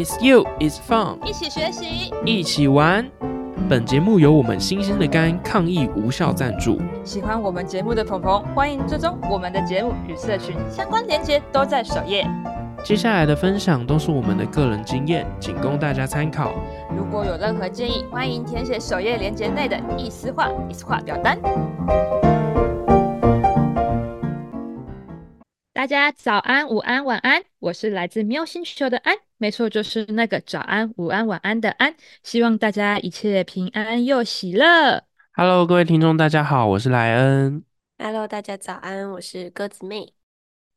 It's you, it's fun，一起学习，一起玩。本节目由我们新鲜的肝抗疫无效赞助。喜欢我们节目的朋朋，欢迎追踪我们的节目与社群相关链接都在首页。接下来的分享都是我们的个人经验，仅供大家参考。如果有任何建议，欢迎填写首页链接内的意思化、意思化表单。大家早安、午安、晚安，我是来自喵星球的安，没错，就是那个早安、午安、晚安的安。希望大家一切平安又喜乐。Hello，各位听众，大家好，我是莱恩。Hello，大家早安，我是鸽子妹。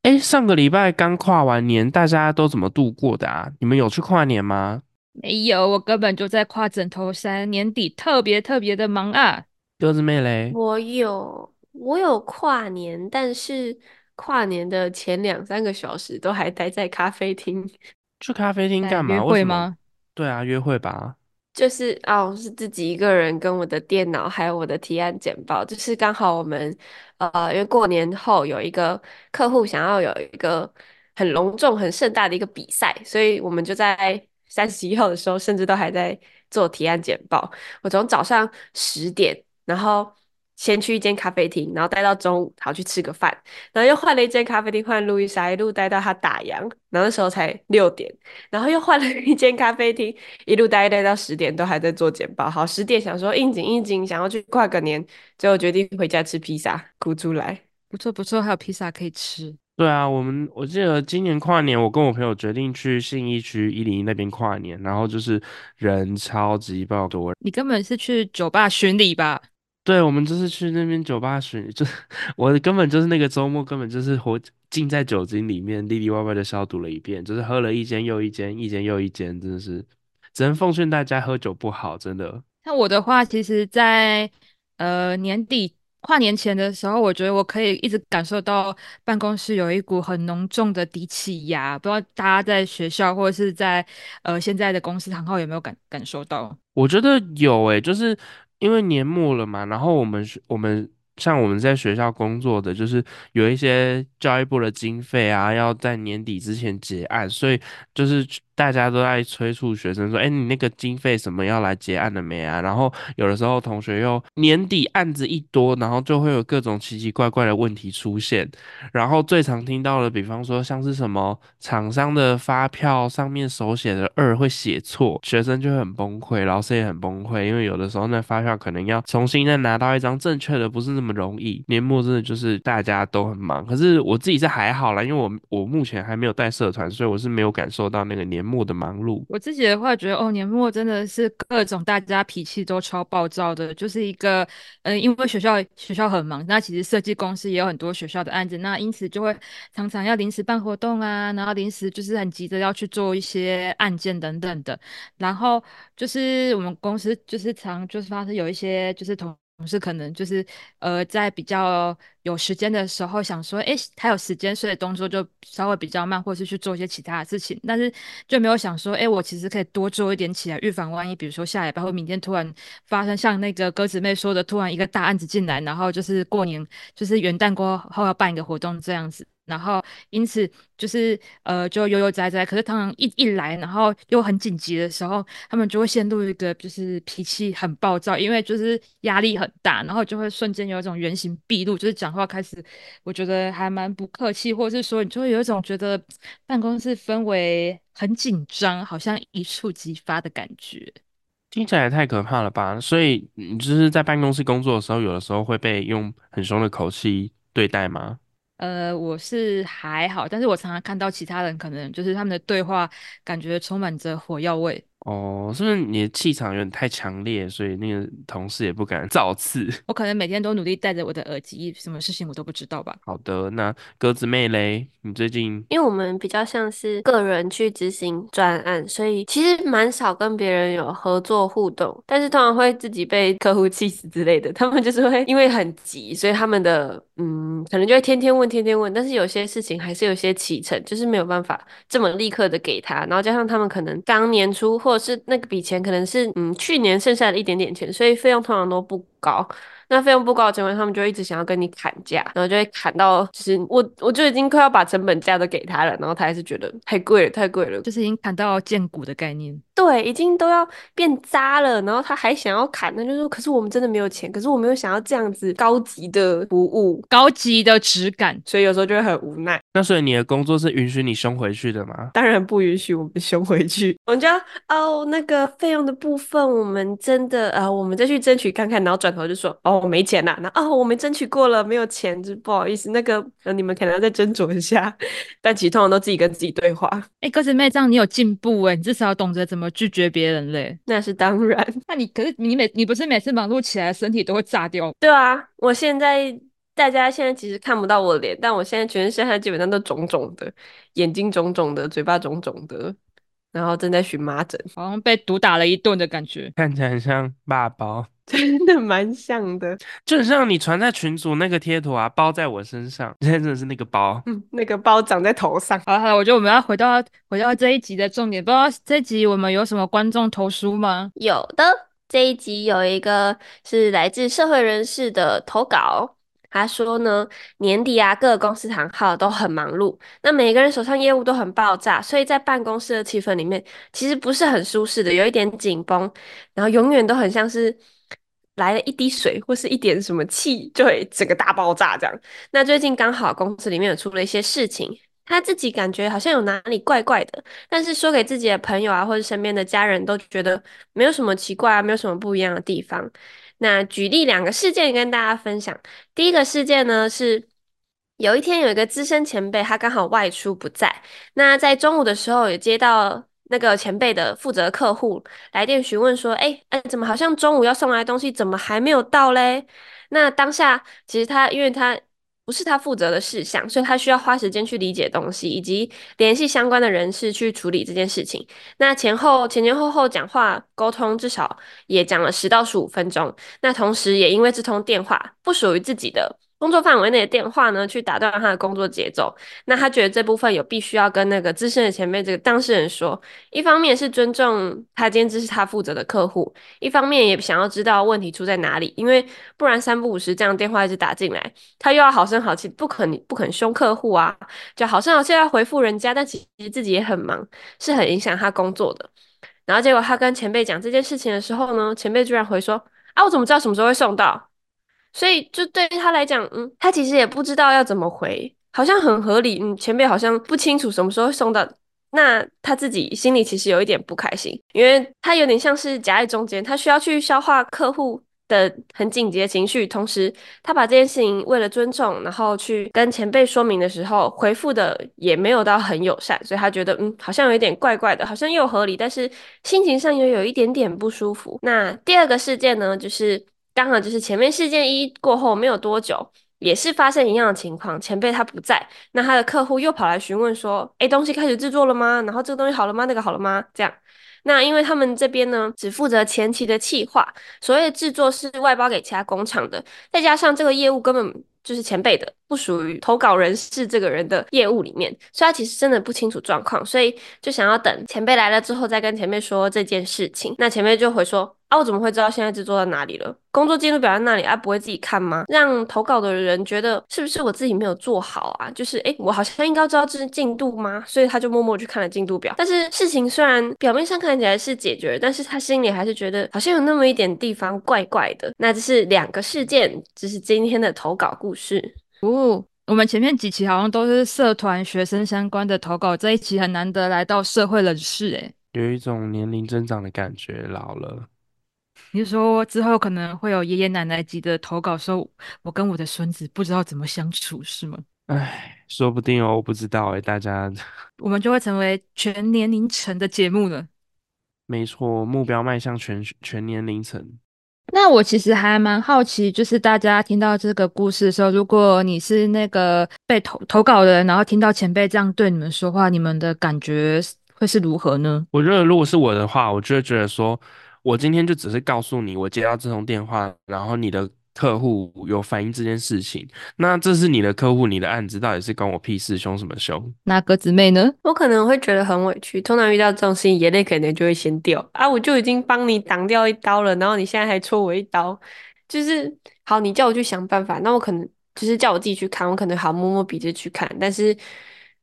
哎，上个礼拜刚跨完年，大家都怎么度过的啊？你们有去跨年吗？没有，我根本就在跨枕头山，年底特别特别的忙啊。鸽子妹嘞？我有，我有跨年，但是跨年的前两三个小时都还待在咖啡厅，去咖啡厅干嘛？约？会吗？对啊，约会吧。就是哦，是自己一个人跟我的电脑，还有我的提案简报，就是刚好我们呃，因为过年后有一个客户想要有一个很隆重、很盛大的一个比赛，所以我们就在 三十一号的时候，甚至都还在做提案简报。我从早上十点，然后先去一间咖啡厅，然后待到中午，好去吃个饭，然后又换了一间咖啡厅，换路易莎，一路待到他打烊，然后那时候才六点，然后又换了一间咖啡厅，一路待待到十点，都还在做简报。好，十点想说应景应景，想要去跨个年，最后决定回家吃披萨，哭出来。不错不错，还有披萨可以吃。对啊，我们我记得今年跨年，我跟我朋友决定去信义区一零一那边跨年，然后就是人超级爆多。你根本是去酒吧巡礼吧？对，我们就是去那边酒吧巡，就是我根本就是那个周末根本就是活浸在酒精里面，里里外外的消毒了一遍，就是喝了一间又一间，一间又一间，真的是只能奉劝大家喝酒不好，真的。像我的话，其实在，呃年底跨年前的时候，我觉得我可以一直感受到办公室有一股很浓重的低气压。不知道大家在学校或者是在呃现在的公司行号有没有感感受到？我觉得有诶、就是因为年末了嘛，然后我们我们像我们在学校工作的，就是有一些教育部的经费啊，要在年底之前结案，所以就是大家都在催促学生说，哎，你那个经费什么要来结案了没啊？然后有的时候同学又年底案子一多，然后就会有各种奇奇怪怪的问题出现。然后最常听到的，比方说像是什么厂商的发票上面手写的二会写错，学生就很崩溃，老师也很崩溃，因为有的时候那发票可能要重新再拿到一张正确的，不是那么容易。年末真的就是大家都很忙，可是我自己是还好啦，因为我我目前还没有带社团，所以我是没有感受到那个年年末的忙碌。我自己的话，觉得哦，年末真的是各种大家脾气都超暴躁的，就是一个，嗯、因为学校学校很忙，那其实设计公司也有很多学校的案子，那因此就会常常要临时办活动啊，然后临时就是很急着要去做一些案件等等的，然后就是我们公司就是常就是发生有一些就是同。总是可能就是呃，在比较有时间的时候，想说，哎，他有时间，所以动作就稍微比较慢，或是去做一些其他的事情，但是就没有想说，哎，我其实可以多做一点起来，预防万一，比如说下礼拜或明天突然发生像那个鸽子妹说的，突然一个大案子进来，然后就是过年，就是元旦过后要办一个活动这样子。然后因此就是呃就悠悠哉哉，可是通常一一来，然后又很紧急的时候，他们就会陷入一个就是脾气很暴躁，因为就是压力很大，然后就会瞬间有一种原形毕露，就是讲话开始我觉得还蛮不客气，或者是说你就会有一种觉得办公室氛围很紧张，好像一触即发的感觉。听起来太可怕了吧！所以你就是在办公室工作的时候，有的时候会被用很凶的口气对待吗？呃，我是还好，但是我常常看到其他人可能就是他们的对话，感觉充满着火药味。哦，是不是你的气场有点太强烈，所以那个同事也不敢 造次？我可能每天都努力戴着我的耳机，什么事情我都不知道吧。好的，那鸽子妹嘞，你最近因为我们比较像是个人去执行专案，所以其实蛮少跟别人有合作互动，但是通常会自己被客户气死之类的。他们就是会因为很急，所以他们的嗯，可能就会天天问，天天问。但是有些事情还是有些启程，就是没有办法这么立刻的给他。然后加上他们可能刚年初，或者是那个笔钱可能是嗯去年剩下的一点点钱，所以费用通常都不高。那费用不高的情况下，他们就一直想要跟你砍价，然后就会砍到，就是我我就已经快要把成本价都给他了，然后他还是觉得太贵了，太贵了，就是已经砍到见骨的概念。对，已经都要变渣了，然后他还想要砍，那就说，可是我们真的没有钱，可是我没有想要这样子高级的服务，高级的质感，所以有时候就会很无奈。那所以你的工作是允许你凶回去的吗？当然不允许我们凶回去，我们就要哦，那个费用的部分，我们真的呃，我们再去争取看看，然后转头就说哦，我没钱啦，那哦，我们争取过了，没有钱，就不好意思，那个呃，你们可能要再斟酌一下。但其实通常都自己跟自己对话，哎，鸽子妹这样你有进步哎，你至少懂得怎么拒绝别人嘞。那是当然。那你可是你每你不是每次忙碌起来身体都会炸掉？对啊，我现在。大家现在其实看不到我的脸，但我现在全身上下基本上都肿肿的，眼睛肿肿的，嘴巴肿肿的，然后正在荨麻疹，好像被毒打了一顿的感觉，看起来很像爸包，真的蛮像的，就很像你传在群组那个贴图啊，包在我身上，现在真的是那个包，嗯，那个包长在头上。好了好了，我觉得我们要回到回到这一集的重点，不知道这一集我们有什么观众投书吗？有的，这一集有一个是来自社会人士的投稿。他说呢，年底啊，各个公司行号都很忙碌，那每个人手上业务都很爆炸，所以在办公室的气氛里面，其实不是很舒适的，有一点紧绷，然后永远都很像是来了一滴水或是一点什么气，就会整个大爆炸这样。那最近刚好公司里面有出了一些事情，他自己感觉好像有哪里怪怪的，但是说给自己的朋友啊或者身边的家人都觉得没有什么奇怪啊，没有什么不一样的地方。那举例两个事件跟大家分享。第一个事件呢是，有一天有一个资深前辈，他刚好外出不在。那在中午的时候，也接到那个前辈的负责客户来电询问说：“哎哎，怎么好像中午要送来东西怎么还没有到嘞？”那当下其实他因为他。不是他负责的事项，所以他需要花时间去理解东西，以及联系相关的人士去处理这件事情。那前后前前后后讲话沟通，至少也讲了十到十五分钟。那同时也因为这通电话不属于自己的。工作范围内的电话呢，去打断他的工作节奏。那他觉得这部分有必须要跟那个资深的前辈这个当事人说，一方面是尊重他今天这是他负责的客户，一方面也想要知道问题出在哪里，因为不然三不五时这样电话一直打进来，他又要好声好气，不肯不肯凶客户啊，就好声好气要回复人家，但其实自己也很忙，是很影响他工作的。然后结果他跟前辈讲这件事情的时候呢，前辈居然回说：啊，我怎么知道什么时候会送到？所以，就对于他来讲，嗯，他其实也不知道要怎么回，好像很合理。嗯，前辈好像不清楚什么时候送到，那他自己心里其实有一点不开心，因为他有点像是夹在中间，他需要去消化客户的很紧急的情绪，同时他把这件事情为了尊重，然后去跟前辈说明的时候，回复的也没有到很友善，所以他觉得，嗯，好像有一点怪怪的，好像又合理，但是心情上又有一点点不舒服。那第二个事件呢，就是。刚好就是前面事件一过后没有多久，也是发生一样的情况，前辈他不在，那他的客户又跑来询问说：“哎，东西开始制作了吗？然后这个东西好了吗？那个好了吗？”这样，那因为他们这边呢只负责前期的企划，所谓的制作是外包给其他工厂的，再加上这个业务根本。就是前辈的，不属于投稿人是这个人的业务里面，所以他其实真的不清楚状况，所以就想要等前辈来了之后再跟前辈说这件事情。那前辈就会说：啊，我怎么会知道现在制作到哪里了？工作记录表在那里，啊，不会自己看吗？让投稿的人觉得是不是我自己没有做好啊？就是诶，我好像应该知道这是进度吗？所以他就默默去看了进度表。但是事情虽然表面上看起来是解决，但是他心里还是觉得好像有那么一点地方怪怪的。那这是两个事件，这是今天的投稿故事。是哦，我们前面几期好像都是社团学生相关的投稿，这一期很难得来到社会人士，诶，有一种年龄增长的感觉，老了。你是说之后可能会有爷爷奶奶级的投稿，说我跟我的孙子不知道怎么相处，是吗？哎，说不定哦，我不知道诶，大家，我们就会成为全年龄层的节目了。没错，目标迈向全全年龄层。那我其实还蛮好奇，就是大家听到这个故事的时候，如果你是那个被投投稿的人，然后听到前辈这样对你们说话，你们的感觉会是如何呢？我觉得如果是我的话，我就会觉得说，我今天就只是告诉你，我接到这通电话，然后你的。客户有反映这件事情，那这是你的客户，你的案子到底是关我屁事？凶什么凶？那鸽子妹呢？我可能会觉得很委屈。通常遇到这种事情，眼泪可能就会先掉啊！我就已经帮你挡掉一刀了，然后你现在还戳我一刀，就是好，你叫我去想办法，那我可能就是叫我自己去看，我可能好摸摸鼻子去看，但是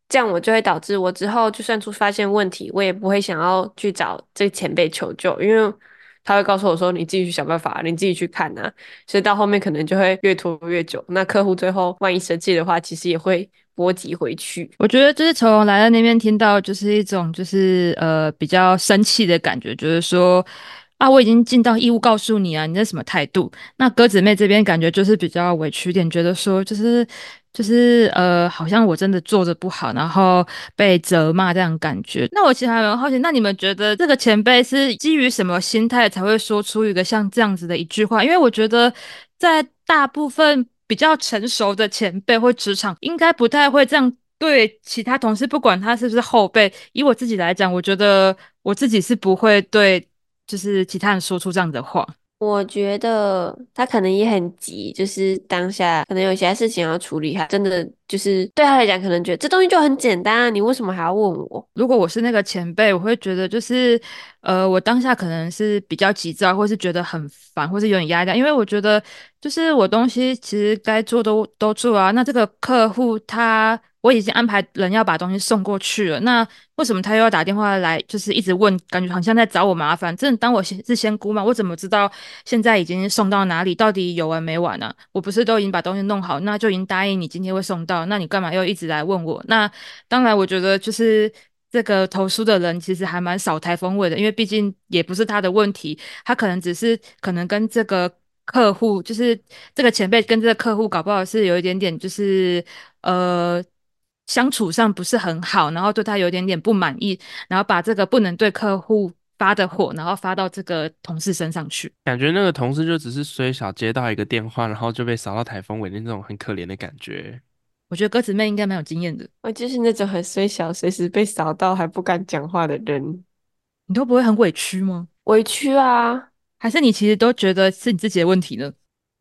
这样我就会导致我之后就算出发现问题，我也不会想要去找这个前辈求救，因为他会告诉我说你自己去想办法，你自己去看啊，所以到后面可能就会越拖越久。那客户最后万一生气的话，其实也会波及回去。我觉得就是从来在那边听到，就是一种就是呃比较生气的感觉，就是说。啊，我已经尽到义务告诉你啊，你这什么态度？那鸽子妹这边感觉就是比较委屈点，觉得说就是就是呃，好像我真的做的不好，然后被责骂这样感觉。那我其实还蛮好奇，那你们觉得这个前辈是基于什么心态才会说出一个像这样子的一句话？因为我觉得在大部分比较成熟的前辈或职场，应该不太会这样对其他同事，不管他是不是后辈。以我自己来讲，我觉得我自己是不会对。就是其他人说出这样的话，我觉得他可能也很急，就是当下可能有些事情要处理，他真的就是对他来讲，可能觉得这东西就很简单啊，你为什么还要问我？如果我是那个前辈，我会觉得就是，呃，我当下可能是比较急躁，或是觉得很烦，或是有点压力，因为我觉得就是我东西其实该做都都做啊，那这个客户他。我已经安排人要把东西送过去了，那为什么他又要打电话来，就是一直问，感觉好像在找我麻烦？真的当我是仙姑吗？我怎么知道现在已经送到哪里？到底有完没完呢？我不是都已经把东西弄好，那就已经答应你今天会送到，那你干嘛又一直来问我？那当然，我觉得就是这个投诉的人其实还蛮少台风味的，因为毕竟也不是他的问题，他可能只是可能跟这个客户，就是这个前辈跟这个客户搞不好是有一点点，就是呃。相处上不是很好，然后对他有点点不满意，然后把这个不能对客户发的火，然后发到这个同事身上去。感觉那个同事就只是虽小接到一个电话，然后就被扫到台风尾的那种很可怜的感觉。我觉得鸽子妹应该蛮有经验的。我就是那种很虽小，随时被扫到还不敢讲话的人。你都不会很委屈吗？委屈啊，还是你其实都觉得是你自己的问题呢？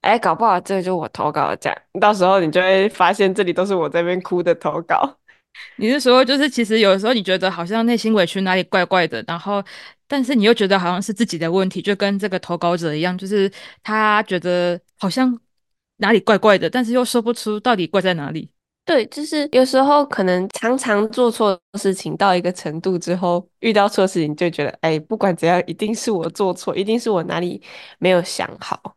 哎，搞不好这个就我投稿这样，到时候你就会发现这里都是我这边哭的投稿。你是说，就是其实有的时候你觉得好像内心委屈哪里怪怪的，然后但是你又觉得好像是自己的问题，就跟这个投稿者一样，就是他觉得好像哪里怪怪的，但是又说不出到底怪在哪里。对，就是有时候可能常常做错事情到一个程度之后，遇到错事情就觉得，哎，不管怎样，一定是我做错，一定是我哪里没有想好。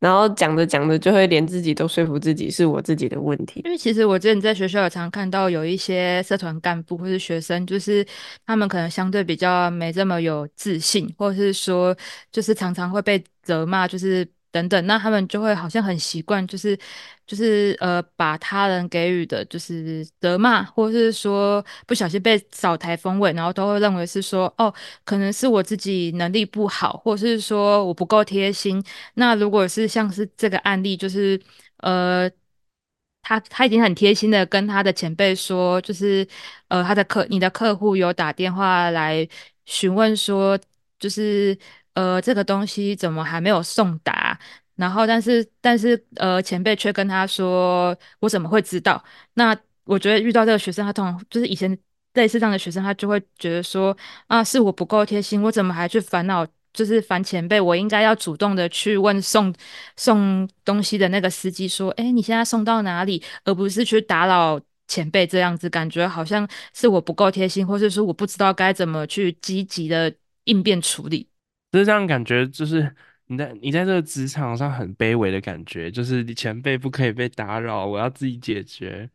然后讲着讲着，就会连自己都说服自己是我自己的问题。因为其实我之前在学校也常看到有一些社团干部或是学生，就是他们可能相对比较没这么有自信，或者是说就是常常会被责骂，就是。等等，那他们就会好像很习惯，就是就是呃，把他人给予的，就是责骂，或是说不小心被扫台风尾，然后都会认为是说，哦，可能是我自己能力不好，或是说我不够贴心。那如果是像是这个案例，就是呃，他他已经很贴心的跟他的前辈说，就是呃，他的客你的客户有打电话来询问说，就是。呃，这个东西怎么还没有送达？然后，但是，但是，呃，前辈却跟他说：“我怎么会知道？”那我觉得遇到这个学生，他通常就是以前类似这样的学生，他就会觉得说：“啊，是我不够贴心，我怎么还去烦恼？就是烦前辈，我应该要主动的去问送送东西的那个司机说：‘哎，你现在送到哪里？’而不是去打扰前辈这样子，感觉好像是我不够贴心，或者说我不知道该怎么去积极的应变处理。”就是这样感觉，就是你在你在这个职场上很卑微的感觉，就是你前辈不可以被打扰，我要自己解决。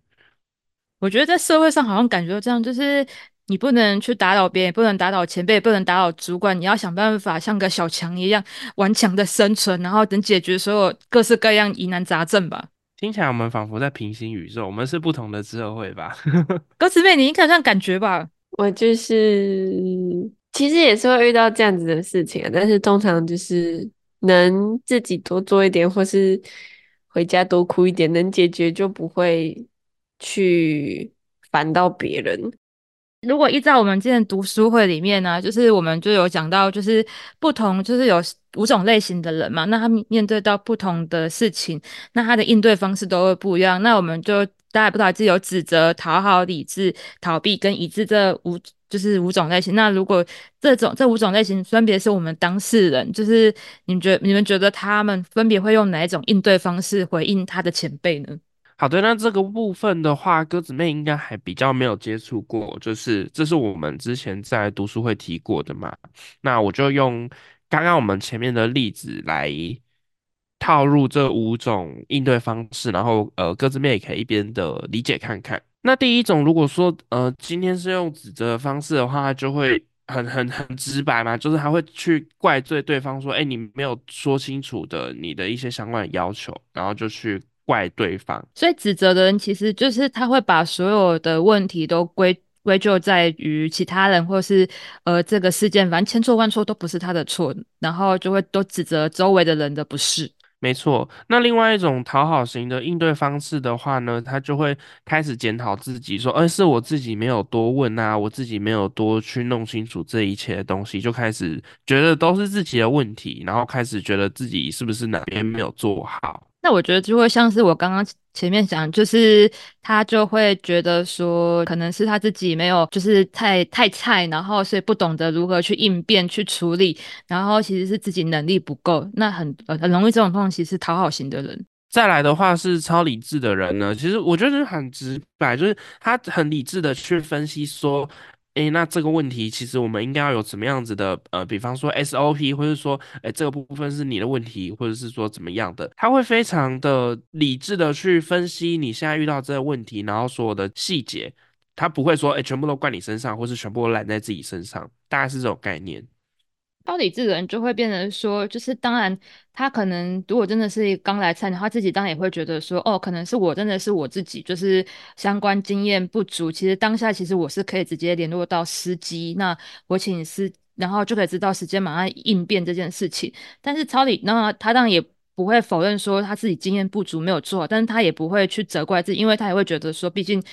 我觉得在社会上好像感觉到这样，就是你不能去打扰别人，不能打扰前辈，不能打扰主管，你要想办法像个小强一样顽强的生存，然后等解决所有各式各样疑难杂症吧。听起来我们仿佛在平行宇宙，我们是不同的社会吧？歌词妹，你应该这样感觉吧？我就是。其实也是会遇到这样子的事情，但是通常就是能自己多做一点，或是回家多哭一点，能解决就不会去烦到别人。如果依照我们之前读书会里面呢，就是我们就有讲到，就是不同，就是有五种类型的人嘛，那他面对到不同的事情，那他的应对方式都会不一样。那我们就大家不知道，是有指责、讨好、理智、逃避跟一致这五。就是五种类型。那如果这种这五种类型分别是我们当事人，就是你们觉你们觉得他们分别会用哪一种应对方式回应他的前辈呢？好的，那这个部分的话，鸽子妹应该还比较没有接触过，就是这是我们之前在读书会提过的嘛。那我就用刚刚我们前面的例子来套入这五种应对方式，然后呃，鸽子妹也可以一边的理解看看。那第一种，如果说呃今天是用指责的方式的话，就会很很很直白嘛，就是他会去怪罪对方说，哎，你没有说清楚的你的一些相关的要求，然后就去。怪对方，所以指责的人其实就是他会把所有的问题都归归咎在于其他人，或是呃这个事件，反正千错万错都不是他的错，然后就会都指责周围的人的不是。没错，那另外一种讨好型的应对方式的话呢，他就会开始检讨自己，说，哎是我自己没有多问啊，我自己没有多去弄清楚这一切的东西，就开始觉得都是自己的问题，然后开始觉得自己是不是哪边没有做好。那我觉得就会像是我刚刚前面讲，就是他就会觉得说，可能是他自己没有，就是太太菜，然后所以不懂得如何去应变、去处理，然后其实是自己能力不够。那很很容易这种东西是讨好型的人。再来的话是超理智的人呢，其实我觉得很直白，就是他很理智的去分析说。诶，那这个问题其实我们应该要有怎么样子的呃，比方说 SOP，或者说，诶，这个部分是你的问题，或者是说怎么样的，他会非常的理智的去分析你现在遇到这个问题，然后所有的细节，他不会说，诶，全部都怪你身上，或是全部都揽在自己身上，大概是这种概念。超理智的人就会变成说，就是当然，他可能如果真的是刚来菜，他自己当然也会觉得说，哦，可能是我真的是我自己，就是相关经验不足。其实当下其实我是可以直接联络到司机，那我请司，然后就可以知道时间马上应变这件事情。但是超理，那他当然也不会否认说他自己经验不足没有做，但是他也不会去责怪自己，因为他也会觉得说，毕竟。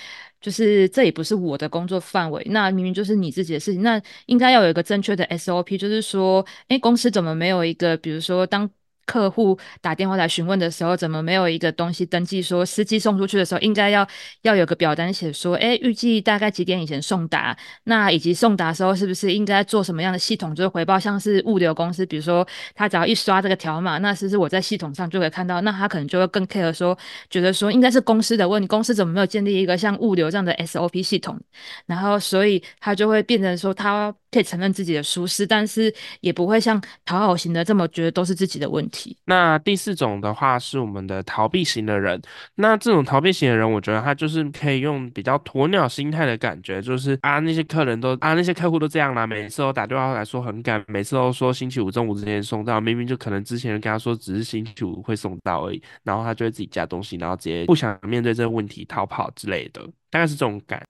就是这也不是我的工作范围，那明明就是你自己的事情，那应该要有一个正确的 SOP，就是说，哎，公司怎么没有一个，比如说当。客户打电话来询问的时候，怎么没有一个东西登记？说司机送出去的时候，应该要要有个表单写说，哎，预计大概几点以前送达？那以及送达时候是不是应该做什么样的系统？就是回报，像是物流公司，比如说他只要一刷这个条码，那是不是我在系统上就可以看到？那他可能就会更 care 说，觉得说应该是公司的问，公司怎么没有建立一个像物流这样的 SOP 系统？然后所以他就会变成说，他可以承认自己的舒适，但是也不会像讨好型的这么觉得都是自己的问题。那第四种的话是我们的逃避型的人，那这种逃避型的人，我觉得他就是可以用比较鸵鸟心态的感觉，就是啊那些客人都啊那些客户都这样啦，每次都打电话来说很赶，每次都说星期五中午之前送到，明明就可能之前跟他说只是星期五会送到而已，然后他就会自己加东西，然后直接不想面对这个问题逃跑之类的，大概是这种感。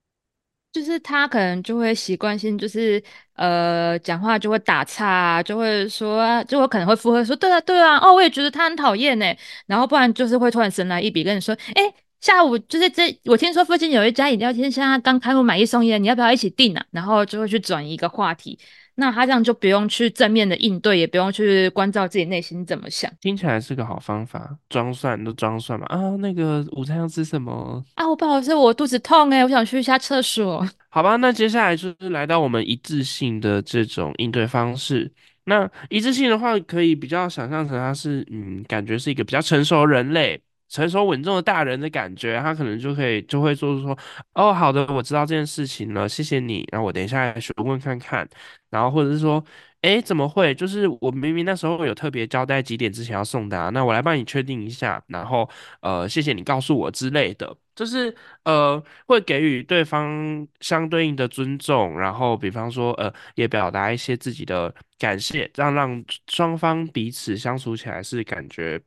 就是他可能就会习惯性，就是呃，讲话就会打岔，就会说，就我可能会附和说，对啊，对啊，哦，我也觉得他很讨厌呢。然后不然就是会突然神来一笔跟你说，哎，下午就是这，我听说附近有一家饮料店，现在刚开幕买一送一，你要不要一起订啊？然后就会去转移一个话题。那他这样就不用去正面的应对，也不用去关照自己内心怎么想。听起来是个好方法，装蒜都装蒜嘛。啊，那个午餐要吃什么？啊，我不好意思，我肚子痛哎，我想去一下厕所。好吧，那接下来就是来到我们一致性的这种应对方式。那一致性的话，可以比较想象成他是，嗯，感觉是一个比较成熟人类。成熟稳重的大人的感觉，他可能就可以就会说说，哦，好的，我知道这件事情了，谢谢你。然后我等一下来询问看看，然后或者是说，哎，怎么会？就是我明明那时候有特别交代几点之前要送达，那我来帮你确定一下，然后呃，谢谢你告诉我之类的，就是呃，会给予对方相对应的尊重，然后比方说呃，也表达一些自己的感谢，这样让双方彼此相处起来是感觉。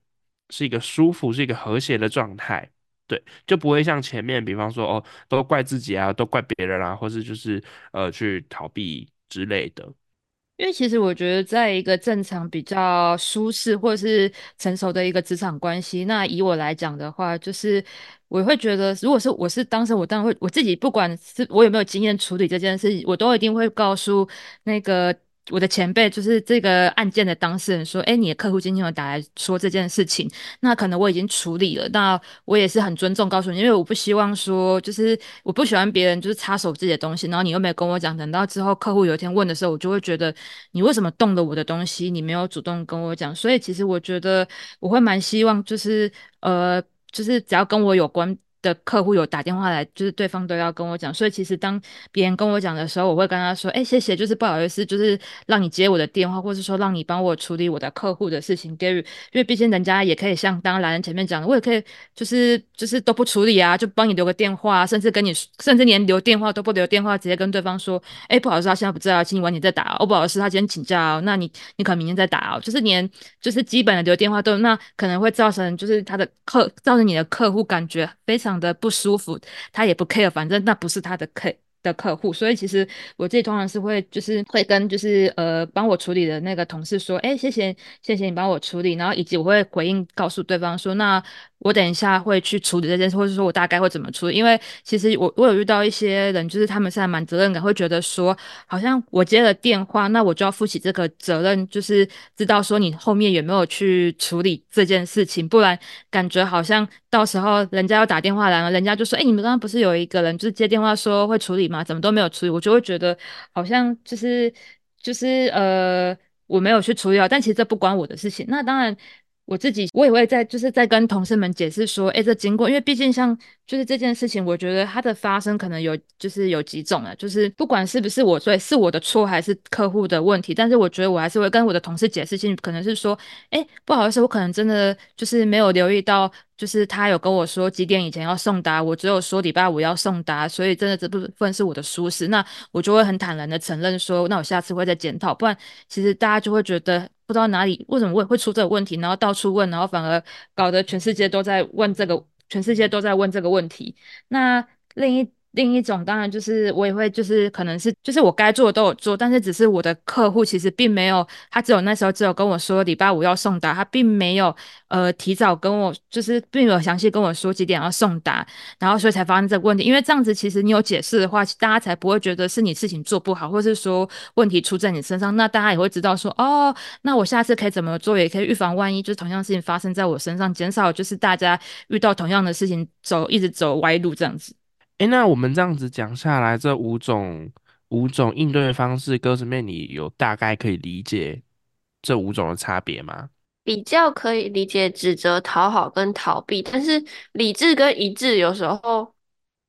是一个舒服、是一个和谐的状态，对，就不会像前面，比方说哦，都怪自己啊，都怪别人啊，或是就是呃去逃避之类的。因为其实我觉得，在一个正常、比较舒适或者是成熟的一个职场关系，那以我来讲的话，就是我会觉得，如果是我是当时，我当然会我自己，不管是我有没有经验处理这件事，我都一定会告诉那个。我的前辈就是这个案件的当事人说，哎，你的客户今天有打来说这件事情，那可能我已经处理了，那我也是很尊重告诉你，因为我不希望说，就是我不喜欢别人就是插手自己的东西，然后你又没有跟我讲，等到之后客户有一天问的时候，我就会觉得你为什么动了我的东西，你没有主动跟我讲，所以其实我觉得我会蛮希望就是呃，就是只要跟我有关。的客户有打电话来，就是对方都要跟我讲，所以其实当别人跟我讲的时候，我会跟他说：“哎，谢谢，就是不好意思，就是让你接我的电话，或者说让你帮我处理我的客户的事情。”Gary，因为毕竟人家也可以像刚刚来人前面讲的，我也可以就是就是都不处理啊，就帮你留个电话，甚至跟你甚至连留电话都不留电话，直接跟对方说：“哎，不好意思，他现在不在啊，请你晚点再打。”哦，不好意思，他今天请假哦，那你你可能明天再打哦。就是连就是基本的留电话都那可能会造成就是他的客造成你的客户感觉非常的不舒服。他也不 care，反正那不是他的客的客户，所以其实我自己通常是会就是会跟就是呃帮我处理的那个同事说，哎，谢谢谢谢你帮我处理，然后以及我会回应告诉对方说，那。我等一下会去处理这件事，或者说我大概会怎么处理。因为其实我我有遇到一些人，就是他们是蛮责任感，会觉得说，好像我接了电话，那我就要负起这个责任，就是知道说你后面有没有去处理这件事情，不然感觉好像到时候人家要打电话来了，人家就说，哎，你们刚刚不是有一个人就是接电话说会处理吗？怎么都没有处理？我就会觉得好像就是就是呃我没有去处理好，但其实这不关我的事情。那当然。我自己，我也会在，就是在跟同事们解释说，哎，这经过，因为毕竟像就是这件事情，我觉得它的发生可能有，就是有几种啊，就是不管是不是我对，是我的错还是客户的问题，但是我觉得我还是会跟我的同事解释清楚，可能是说，哎，不好意思，我可能真的就是没有留意到，就是他有跟我说几点以前要送达，我只有说礼拜五要送达，所以真的这部分是我的疏失，那我就会很坦然的承认说，那我下次会再检讨，不然其实大家就会觉得。不知道哪里为什么会会出这个问题，然后到处问，然后反而搞得全世界都在问这个，全世界都在问这个问题。那另一。另一种当然就是我也会就是可能是就是我该做的都有做，但是只是我的客户其实并没有，他只有那时候只有跟我说礼拜五要送达，他并没有呃提早跟我就是并没有详细跟我说几点要送达，然后所以才发生这个问题。因为这样子其实你有解释的话，大家才不会觉得是你事情做不好，或是说问题出在你身上，那大家也会知道说哦，那我下次可以怎么做，也可以预防万一就是同样事情发生在我身上，减少就是大家遇到同样的事情走一直走歪路这样子。哎，那我们这样子讲下来，这五种五种应对方式，歌词妹你有大概可以理解这五种的差别吗？比较可以理解指责、讨好跟逃避，但是理智跟一致有时候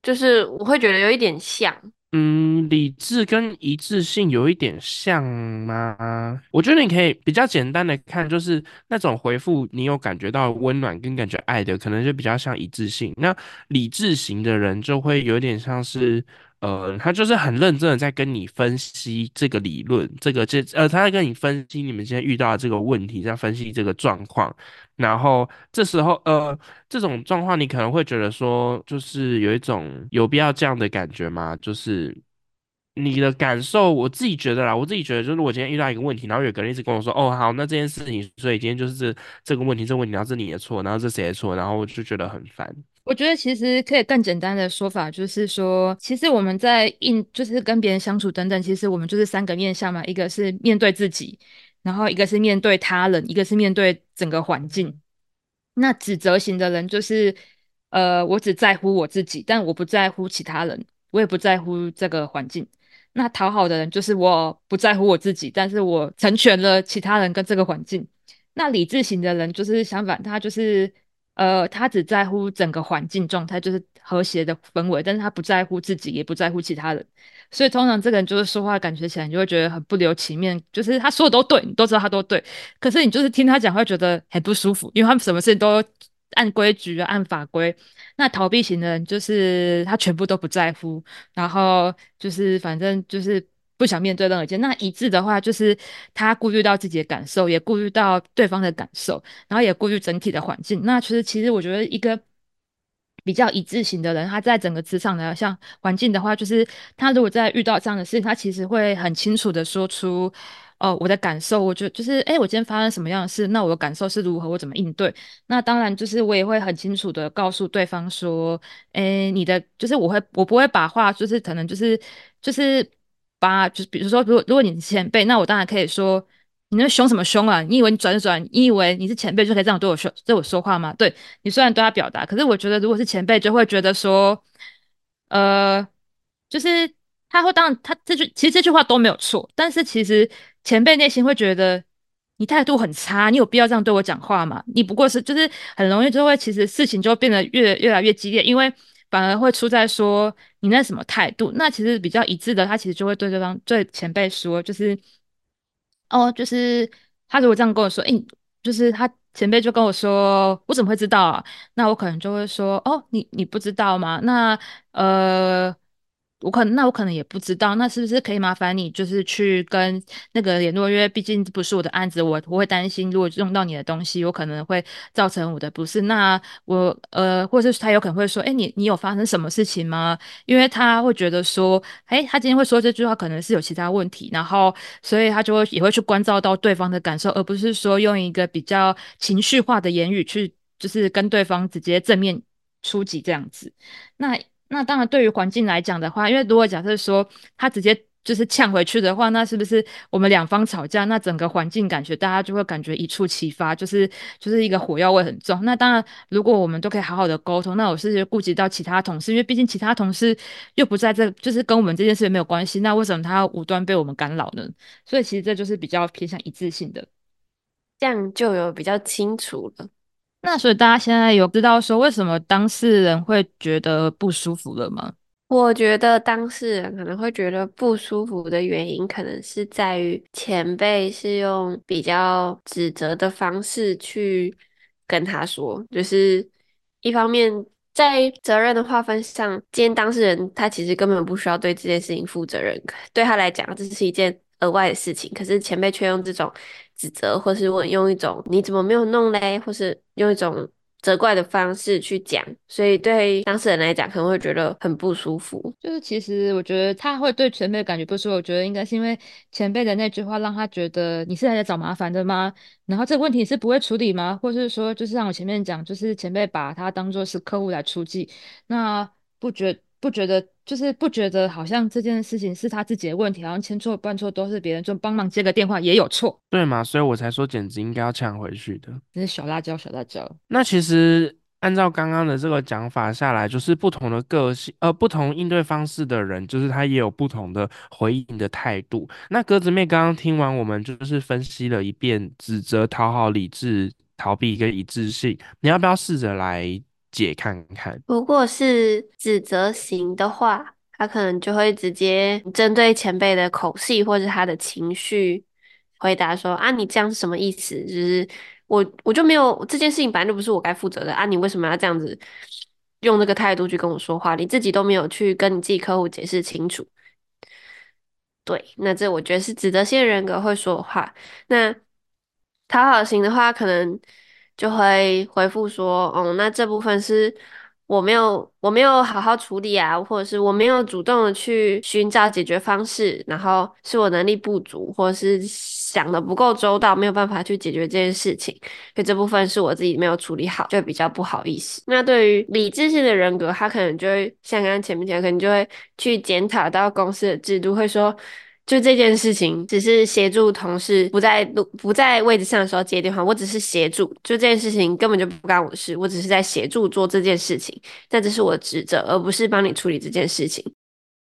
就是我会觉得有一点像。嗯，理智跟一致性有一点像吗？我觉得你可以比较简单的看，就是那种回复你有感觉到温暖跟感觉爱的，可能就比较像一致性。那理智型的人就会有点像是。呃，他就是很认真的在跟你分析这个理论，这个这呃，他在跟你分析你们现在遇到的这个问题，在分析这个状况。然后这时候，呃，这种状况你可能会觉得说，就是有一种有必要这样的感觉吗？就是你的感受，我自己觉得啦，我自己觉得，就是我今天遇到一个问题，然后有个人一直跟我说，哦，好，那这件事情，所以今天就是这这个问题，这个问题，然后是你的错，然后是谁的错，然后我就觉得很烦。我觉得其实可以更简单的说法，就是说，其实我们在应，就是跟别人相处等等，其实我们就是三个面向嘛，一个是面对自己，然后一个是面对他人，一个是面对整个环境。那指责型的人就是，呃，我只在乎我自己，但我不在乎其他人，我也不在乎这个环境。那讨好的人就是我不在乎我自己，但是我成全了其他人跟这个环境。那理智型的人就是相反，他就是。呃，他只在乎整个环境状态，就是和谐的氛围，但是他不在乎自己，也不在乎其他人，所以通常这个人就是说话感觉起来，你就会觉得很不留情面，就是他说的都对，你都知道他都对，可是你就是听他讲会觉得很不舒服，因为他们什么事情都按规矩、按法规。那逃避型的人就是他全部都不在乎，然后就是反正就是。不想面对任何一件，那一致的话，就是他顾虑到自己的感受，也顾虑到对方的感受，然后也顾虑整体的环境。那其实，其实我觉得一个比较一致型的人，他在整个职场的像环境的话，就是他如果在遇到这样的事情，他其实会很清楚的说出，哦，我的感受，我觉得就是，哎，我今天发生什么样的事，那我的感受是如何，我怎么应对？那当然就是我也会很清楚的告诉对方说，哎，你的就是我会，我不会把话就是可能就是就是。八，就是比如说，如果如果你是前辈，那我当然可以说。你那凶什么凶啊？你以为你转就转？你以为你是前辈就可以这样对我说对我说话吗？对你虽然对他表达，可是我觉得如果是前辈，就会觉得说，呃，就是他会当他这句其实这句话都没有错，但是其实前辈内心会觉得你态度很差，你有必要这样对我讲话吗？你不过是就是很容易就会其实事情就变得越越来越激烈，因为反而会出在说你那什么态度。那其实比较一致的，他其实就会对对方对前辈说，就是。哦，就是他如果这样跟我说，哎，就是他前辈就跟我说，我怎么会知道啊？那我可能就会说，哦，你你不知道吗？那呃。我可能，那我可能也不知道，那是不是可以麻烦你，就是去跟那个联络，因为毕竟不是我的案子，我我会担心，如果用到你的东西，有可能会造成我的不是。那我呃，或者是他有可能会说，哎，你你有发生什么事情吗？因为他会觉得说，哎，他今天会说这句话，可能是有其他问题，然后所以他就会也会去关照到对方的感受，而不是说用一个比较情绪化的言语去，就是跟对方直接正面出击这样子。那。那当然，对于环境来讲的话，因为如果假设说他直接就是呛回去的话，那是不是我们两方吵架，那整个环境感觉大家就会感觉一触即发，就是就是一个火药味很重。那当然，如果我们都可以好好的沟通，那我是顾及到其他同事，因为毕竟其他同事又不在这，就是跟我们这件事没有关系。那为什么他要无端被我们干扰呢？所以其实这就是比较偏向一致性的，这样就有比较清楚了。那所以大家现在有知道说为什么当事人会觉得不舒服了吗？我觉得当事人可能会觉得不舒服的原因，可能是在于前辈是用比较指责的方式去跟他说，就是一方面在责任的划分上，今天当事人他其实根本不需要对这件事情负责任，对他来讲这是一件额外的事情，可是前辈却用这种。指责，或是问用一种你怎么没有弄嘞，或是用一种责怪的方式去讲，所以对当事人来讲可能会觉得很不舒服。就是其实我觉得他会对前辈感觉不舒服，我觉得应该是因为前辈的那句话让他觉得你是来找麻烦的吗？然后这个问题是不会处理吗？或是说就是像我前面讲，就是前辈把他当做是客户来出计，那不觉。不觉得就是不觉得好像这件事情是他自己的问题，好像千错万错都是别人，就帮忙接个电话也有错，对嘛？所以我才说简直应该要抢回去的。这是小辣椒，小辣椒。那其实按照刚刚的这个讲法下来，就是不同的个性，呃，不同应对方式的人，就是他也有不同的回应的态度。那鸽子妹刚刚听完我们就是分析了一遍指责、讨好、理智、逃避跟一致性，你要不要试着来？解看看，如果是指责型的话，他可能就会直接针对前辈的口气或者他的情绪回答说：“啊，你这样是什么意思？就是我我就没有这件事情本来就不是我该负责的啊，你为什么要这样子用这个态度去跟我说话？你自己都没有去跟你自己客户解释清楚。”对，那这我觉得是指责性人格会说话。那讨好型的话，可能。就会回复说，哦，那这部分是我没有我没有好好处理啊，或者是我没有主动的去寻找解决方式，然后是我能力不足，或者是想的不够周到，没有办法去解决这件事情，所以这部分是我自己没有处理好，就比较不好意思。那对于理智性的人格，他可能就会像刚刚前面讲，可能就会去检讨到公司的制度，会说。就这件事情，只是协助同事不在路不在位置上的时候接电话，我只是协助。就这件事情根本就不干我的事，我只是在协助做这件事情，但这是我的职责，而不是帮你处理这件事情。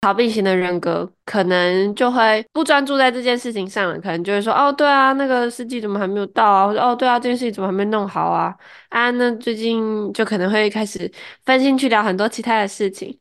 逃避型的人格可能就会不专注在这件事情上了，可能就会说：“哦，对啊，那个司机怎么还没有到啊？”或者“哦，对啊，这件事情怎么还没弄好啊？”啊，那最近就可能会开始分心去聊很多其他的事情。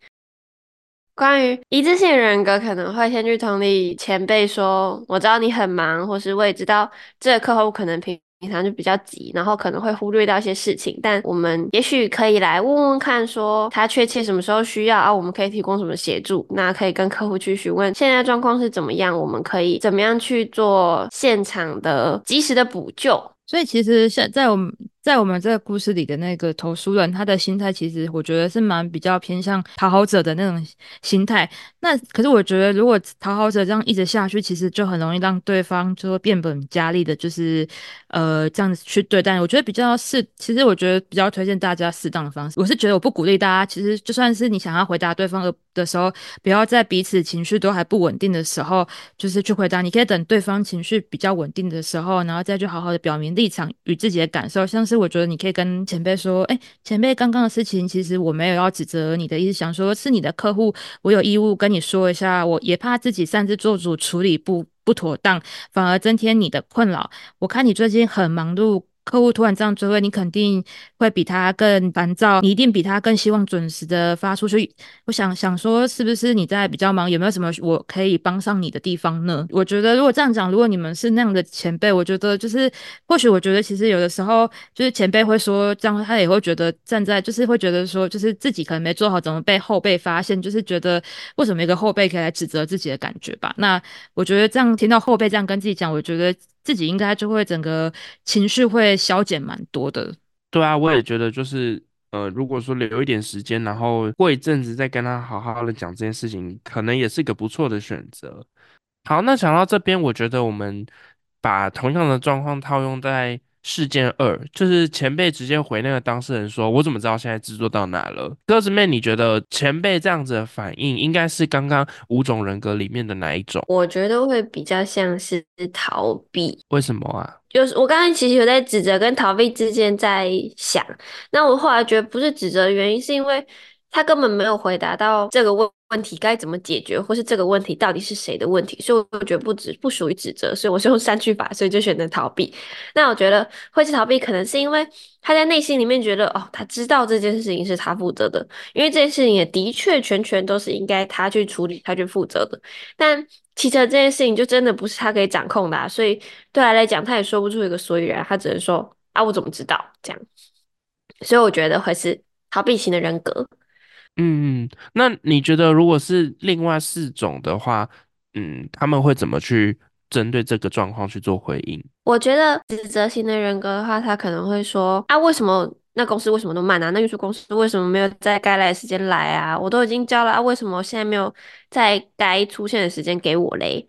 关于一致性人格，可能会先去同理前辈说：“我知道你很忙，或是我也知道这个客户可能平平常就比较急，然后可能会忽略到一些事情。但我们也许可以来问问看，说他确切什么时候需要啊？我们可以提供什么协助？那可以跟客户去询问现在状况是怎么样？我们可以怎么样去做现场的及时的补救？所以其实现在我们。在我们这个故事里的那个投诉人，他的心态其实我觉得是蛮比较偏向讨好者的那种心态。那可是我觉得，如果讨好者这样一直下去，其实就很容易让对方就会变本加厉的，就是呃这样子去对待。我觉得比较适，其实我觉得比较推荐大家适当的方式。我是觉得我不鼓励大家，其实就算是你想要回答对方，而的时候，不要在彼此情绪都还不稳定的时候，就是去回答。你可以等对方情绪比较稳定的时候，然后再去好好的表明立场与自己的感受。像是我觉得你可以跟前辈说：“哎，前辈，刚刚的事情其实我没有要指责你的意思，想说是你的客户，我有义务跟你说一下。我也怕自己擅自做主处理不不妥当，反而增添你的困扰。我看你最近很忙碌。”客户突然这样追问，你肯定会比他更烦躁，你一定比他更希望准时的发出去。我想想说，是不是你在比较忙？有没有什么我可以帮上你的地方呢？我觉得如果这样讲，如果你们是那样的前辈，我觉得就是或许我觉得其实有的时候就是前辈会说这样，他也会觉得站在就是会觉得说就是自己可能没做好，怎么被后辈发现？就是觉得为什么一个后辈可以来指责自己的感觉吧？那我觉得这样听到后辈这样跟自己讲，我觉得。自己应该就会整个情绪会消减蛮多的。对啊，我也觉得就是呃，如果说留一点时间，然后过一阵子再跟他好好的讲这件事情，可能也是一个不错的选择。好，那讲到这边，我觉得我们把同样的状况套用在。事件二就是前辈直接回那个当事人说：“我怎么知道现在制作到哪了？”鸽子妹，你觉得前辈这样子的反应应该是刚刚五种人格里面的哪一种？我觉得会比较像是逃避。为什么啊？就是我刚才其实有在指责跟逃避之间在想，那我后来觉得不是指责的原因，是因为他根本没有回答到这个问。问题该怎么解决，或是这个问题到底是谁的问题？所以我觉得不指不属于指责，所以我是用删去法，所以就选择逃避。那我觉得会是逃避，可能是因为他在内心里面觉得，哦，他知道这件事情是他负责的，因为这件事情也的确全权都是应该他去处理、他去负责的。但其实这件事情就真的不是他可以掌控的，所以对他来讲，他也说不出一个所以然，他只能说啊，我怎么知道这样？所以我觉得会是逃避型的人格。嗯嗯，那你觉得如果是另外四种的话，嗯，他们会怎么去针对这个状况去做回应？我觉得指责型的人格的话，他可能会说啊，为什么那公司为什么都慢啊？那运输公司为什么没有在该来的时间来啊？我都已经交了啊，为什么现在没有在该出现的时间给我嘞？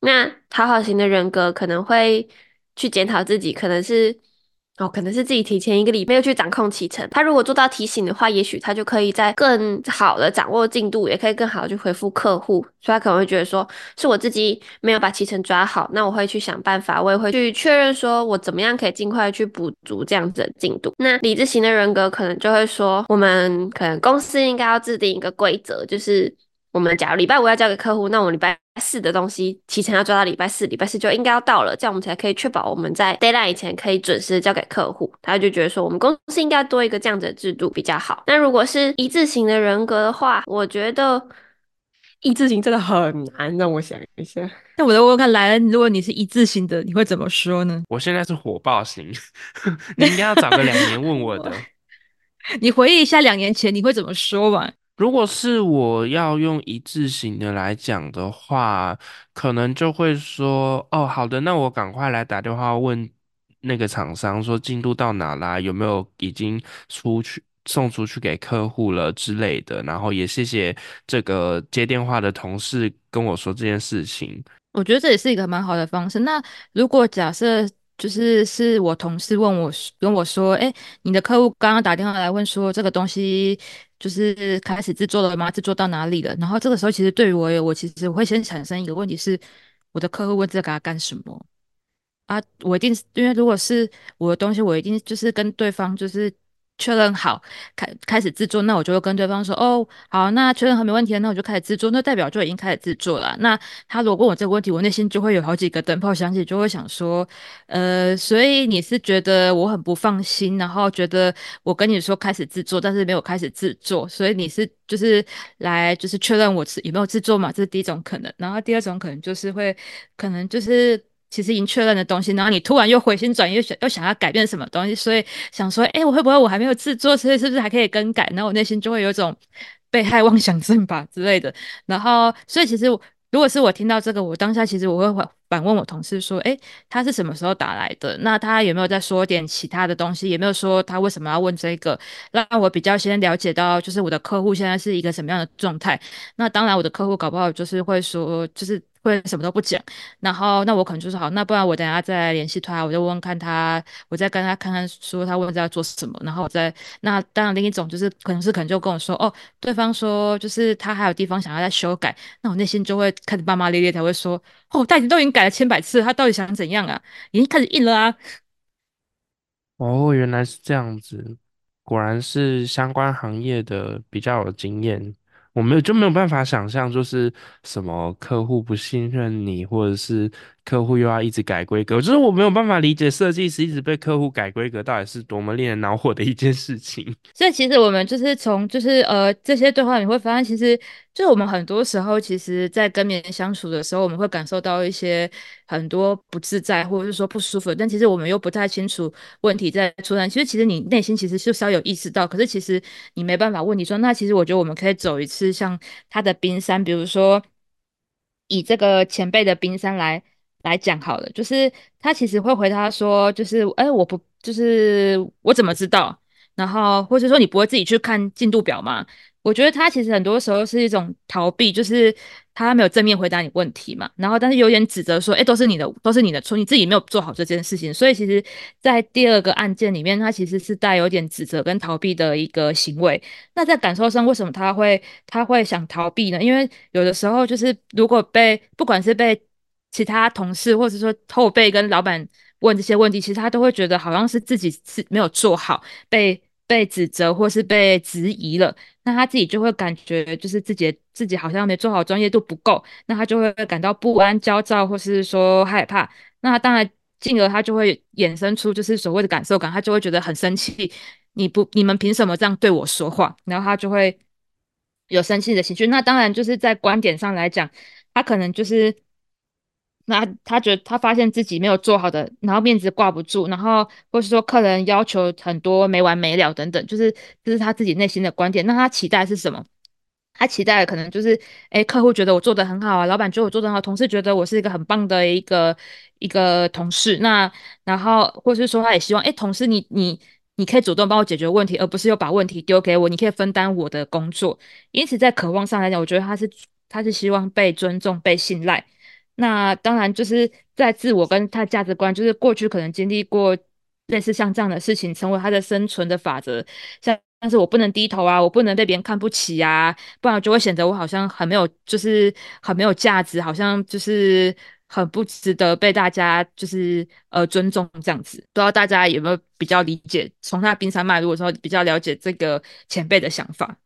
那讨好型的人格可能会去检讨自己，可能是。哦，可能是自己提前一个礼拜又去掌控启程。他如果做到提醒的话，也许他就可以在更好的掌握进度，也可以更好的去回复客户。所以他可能会觉得说，是我自己没有把启程抓好，那我会去想办法，我也会去确认说我怎么样可以尽快去补足这样子的进度。那理智型的人格可能就会说，我们可能公司应该要制定一个规则，就是。我们假如礼拜五要交给客户，那我们礼拜四的东西提前要抓到礼拜四，礼拜四就应该要到了，这样我们才可以确保我们在 deadline 以前可以准时交给客户。他就觉得说，我们公司应该多一个这样子的制度比较好。那如果是一字型的人格的话，我觉得一字型真的很难，让我想一下。那我再问问看，莱恩，如果你是一字型的，你会怎么说呢？我现在是火爆型，你应该要找个两年问我的。你回忆一下两年前你会怎么说吧？如果是我要用一致型的来讲的话，可能就会说，哦，好的，那我赶快来打电话问那个厂商，说进度到哪啦，有没有已经出去送出去给客户了之类的。然后也谢谢这个接电话的同事跟我说这件事情。我觉得这也是一个蛮好的方式。那如果假设就是是我同事问我跟我说，哎，你的客户刚刚打电话来问说这个东西。就是开始制作了吗？制作到哪里了？然后这个时候，其实对于我，我其实我会先产生一个问题是：我的客户问这个干什么？啊，我一定是因为如果是我的东西，我一定就是跟对方就是。确认好，开开始制作，那我就会跟对方说，哦，好，那确认好没问题，那我就开始制作，那代表就已经开始制作了。那他如果问我这个问题，我内心就会有好几个灯泡响起，就会想说，呃，所以你是觉得我很不放心，然后觉得我跟你说开始制作，但是没有开始制作，所以你是就是来就是确认我是有没有制作嘛？这是第一种可能，然后第二种可能就是会可能就是。其实已经确认的东西，然后你突然又回心转意，又想又想要改变什么东西，所以想说，哎，我会不会我还没有制作，所以是不是还可以更改？然后我内心就会有一种被害妄想症吧之类的。然后，所以其实如果是我听到这个，我当下其实我会反问我同事说，哎，他是什么时候打来的？那他有没有在说点其他的东西？有没有说他为什么要问这个？让我比较先了解到，就是我的客户现在是一个什么样的状态。那当然，我的客户搞不好就是会说，就是。会什么都不讲。然后那我可能就说好，那不然我等下再联系他，我就问问看他，我再跟他看看说他问在做什么，然后我再那当然另一种就是可能是可能就跟我说哦，对方说就是他还有地方想要再修改，那我内心就会开始骂骂咧咧，才会说哦，他已经都已经改了千百次，他到底想怎样啊？已经开始硬了啊。哦，原来是这样子，果然是相关行业的比较有经验。我没有就没有办法想象，就是什么客户不信任你，或者是客户又要一直改规格，就是我没有办法理解设计师一直被客户改规格，到底是多么令人恼火的一件事情。所以其实我们就是从就是呃这些对话，你会发现，其实就是我们很多时候，其实在跟别人相处的时候，我们会感受到一些很多不自在，或者是说不舒服，但其实我们又不太清楚问题在出在。其实其实你内心其实是稍有意识到，可是其实你没办法问你说，那其实我觉得我们可以走一次像他的冰山，比如说以这个前辈的冰山来来讲好了，就是他其实会回答说，就是哎我不就是我怎么知道？然后或者说你不会自己去看进度表吗？我觉得他其实很多时候是一种逃避，就是他没有正面回答你问题嘛，然后但是有点指责说，哎，都是你的，都是你的错，你自己没有做好这件事情。所以其实，在第二个案件里面，他其实是带有点指责跟逃避的一个行为。那在感受上，为什么他会他会想逃避呢？因为有的时候就是如果被不管是被其他同事或者说后辈跟老板问这些问题，其实他都会觉得好像是自己是没有做好，被。被指责或是被质疑了，那他自己就会感觉就是自己自己好像没做好，专业度不够，那他就会感到不安、焦躁，或是说害怕。那他当然进而他就会衍生出就是所谓的感受感，他就会觉得很生气。你不，你们凭什么这样对我说话？然后他就会有生气的情绪。那当然就是在观点上来讲，他可能就是。那他觉得他发现自己没有做好的，然后面子挂不住，然后或是说客人要求很多没完没了等等，就是这是他自己内心的观点。那他期待是什么？他期待的可能就是，哎，客户觉得我做的很好啊，老板觉得我做的很好，同事觉得我是一个很棒的一个一个同事。那然后或是说他也希望，哎，同事你你你可以主动帮我解决问题，而不是又把问题丢给我，你可以分担我的工作。因此在渴望上来讲，我觉得他是他是希望被尊重、被信赖。那当然就是在自我跟他价值观，就是过去可能经历过类似像这样的事情，成为他的生存的法则。像但是我不能低头啊，我不能被别人看不起啊，不然就会显得我好像很没有，就是很没有价值，好像就是很不值得被大家就是呃尊重这样子。不知道大家有没有比较理解，从他冰山脉络的时候比较了解这个前辈的想法，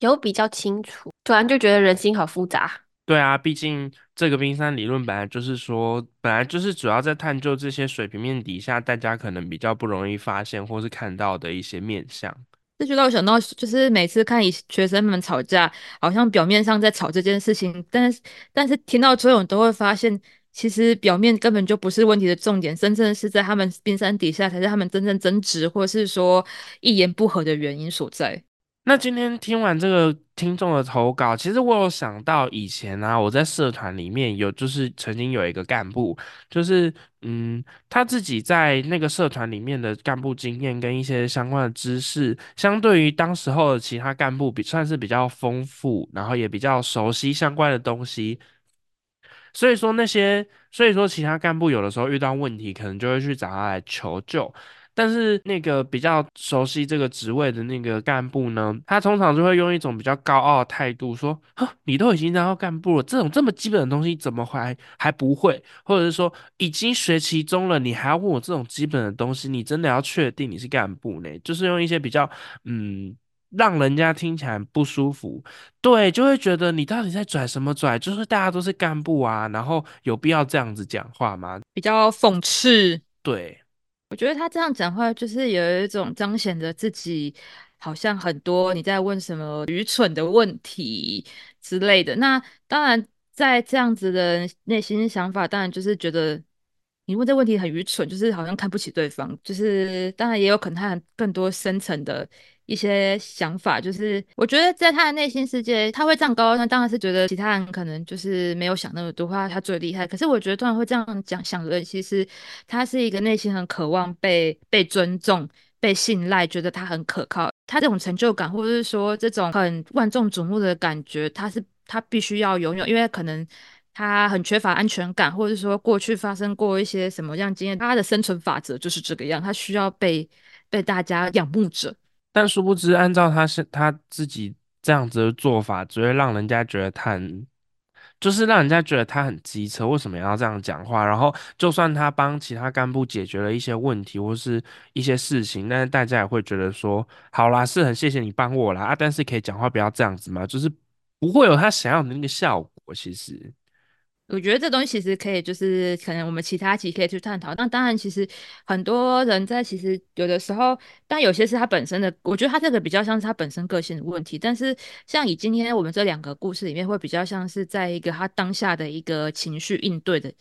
有比较清楚。突然就觉得人心好复杂。对啊，毕竟这个冰山理论本来就是说，本来就是主要在探究这些水平面底下大家可能比较不容易发现或是看到的一些面相。这就让我想到，就是每次看学生们吵架，好像表面上在吵这件事情，但是但是听到最后都会发现，其实表面根本就不是问题的重点，真正是在他们冰山底下才是他们真正争执或是说一言不合的原因所在。那今天听完这个听众的投稿，其实我有想到以前啊，我在社团里面有，就是曾经有一个干部，就是嗯，他自己在那个社团里面的干部经验跟一些相关的知识，相对于当时候的其他干部比算是比较丰富，然后也比较熟悉相关的东西，所以说那些，所以说其他干部有的时候遇到问题，可能就会去找他来求救。但是那个比较熟悉这个职位的那个干部呢，他通常就会用一种比较高傲的态度说：“哈，你都已经当到干部了，这种这么基本的东西怎么还还不会？或者是说已经学其中了，你还要问我这种基本的东西？你真的要确定你是干部呢？就是用一些比较嗯，让人家听起来不舒服，对，就会觉得你到底在拽什么拽？就是大家都是干部啊，然后有必要这样子讲话吗？比较讽刺，对。”我觉得他这样讲话，就是有一种彰显着自己好像很多你在问什么愚蠢的问题之类的。那当然，在这样子的内心想法，当然就是觉得你问这问题很愚蠢，就是好像看不起对方。就是当然也有可能他更多深层的。一些想法，就是我觉得在他的内心世界，他会这样高，那当然是觉得其他人可能就是没有想那么多，话他最厉害。可是我觉得突然会这样讲想的人，其实他是一个内心很渴望被被尊重、被信赖，觉得他很可靠。他这种成就感，或者是说这种很万众瞩目的感觉，他是他必须要拥有，因为可能他很缺乏安全感，或者说过去发生过一些什么样经验，他的生存法则就是这个样，他需要被被大家仰慕着。但殊不知，按照他是他自己这样子的做法，只会让人家觉得他很，就是让人家觉得他很机车，为什么要这样讲话？然后，就算他帮其他干部解决了一些问题或是一些事情，但是大家也会觉得说，好啦，是很谢谢你帮我啦啊，但是可以讲话不要这样子嘛，就是不会有他想要的那个效果，其实。我觉得这东西其实可以，就是可能我们其他期可以去探讨。那当然，其实很多人在其实有的时候，但有些是他本身的，我觉得他这个比较像是他本身个性的问题。但是像以今天我们这两个故事里面，会比较像是在一个他当下的一个情绪应对的。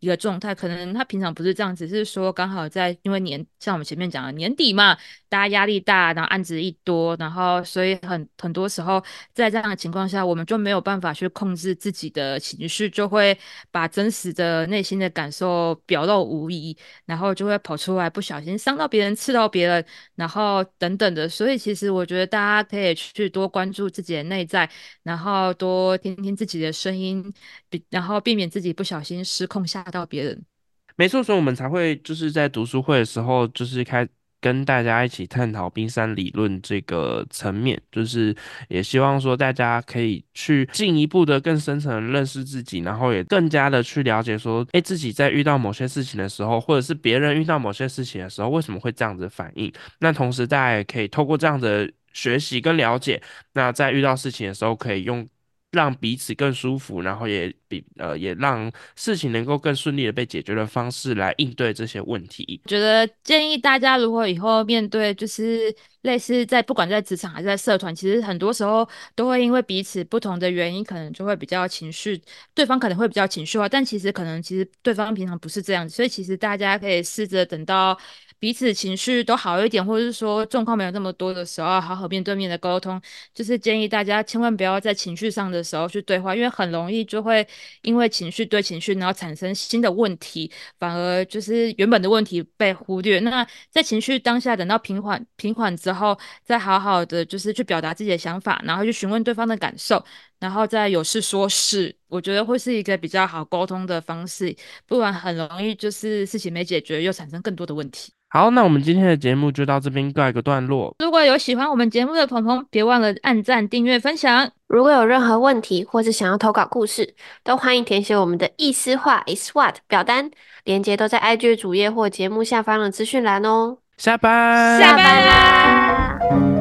一个状态，可能他平常不是这样，只是说刚好在因为年，像我们前面讲的年底嘛，大家压力大，然后案子一多，然后所以很很多时候在这样的情况下，我们就没有办法去控制自己的情绪，就会把真实的内心的感受表露无遗，然后就会跑出来，不小心伤到别人，刺到别人，然后等等的。所以其实我觉得大家可以去多关注自己的内在，然后多听听自己的声音，然后避免自己不小心失控吓。到别人，没错，所以我们才会就是在读书会的时候，就是开跟大家一起探讨冰山理论这个层面，就是也希望说大家可以去进一步的更深层认识自己，然后也更加的去了解说，哎，自己在遇到某些事情的时候，或者是别人遇到某些事情的时候，为什么会这样子反应？那同时大家也可以透过这样的学习跟了解，那在遇到事情的时候，可以用。让彼此更舒服，然后也比呃也让事情能够更顺利的被解决的方式来应对这些问题。觉得建议大家，如果以后面对就是类似在不管在职场还是在社团，其实很多时候都会因为彼此不同的原因，可能就会比较情绪，对方可能会比较情绪化，但其实可能其实对方平常不是这样，所以其实大家可以试着等到。彼此情绪都好一点，或者是说状况没有那么多的时候，好好面对面的沟通，就是建议大家千万不要在情绪上的时候去对话，因为很容易就会因为情绪对情绪，然后产生新的问题，反而就是原本的问题被忽略。那在情绪当下，等到平缓平缓之后，再好好的就是去表达自己的想法，然后去询问对方的感受，然后再有事说事，我觉得会是一个比较好沟通的方式，不然很容易就是事情没解决，又产生更多的问题。好，那我们今天的节目就到这边告一个段落。如果有喜欢我们节目的朋友，别忘了按赞、订阅、分享。如果有任何问题或是想要投稿故事，都欢迎填写我们的意思话 is what 表单，链接都在 IG 主页或节目下方的资讯栏哦。下班，下班啦！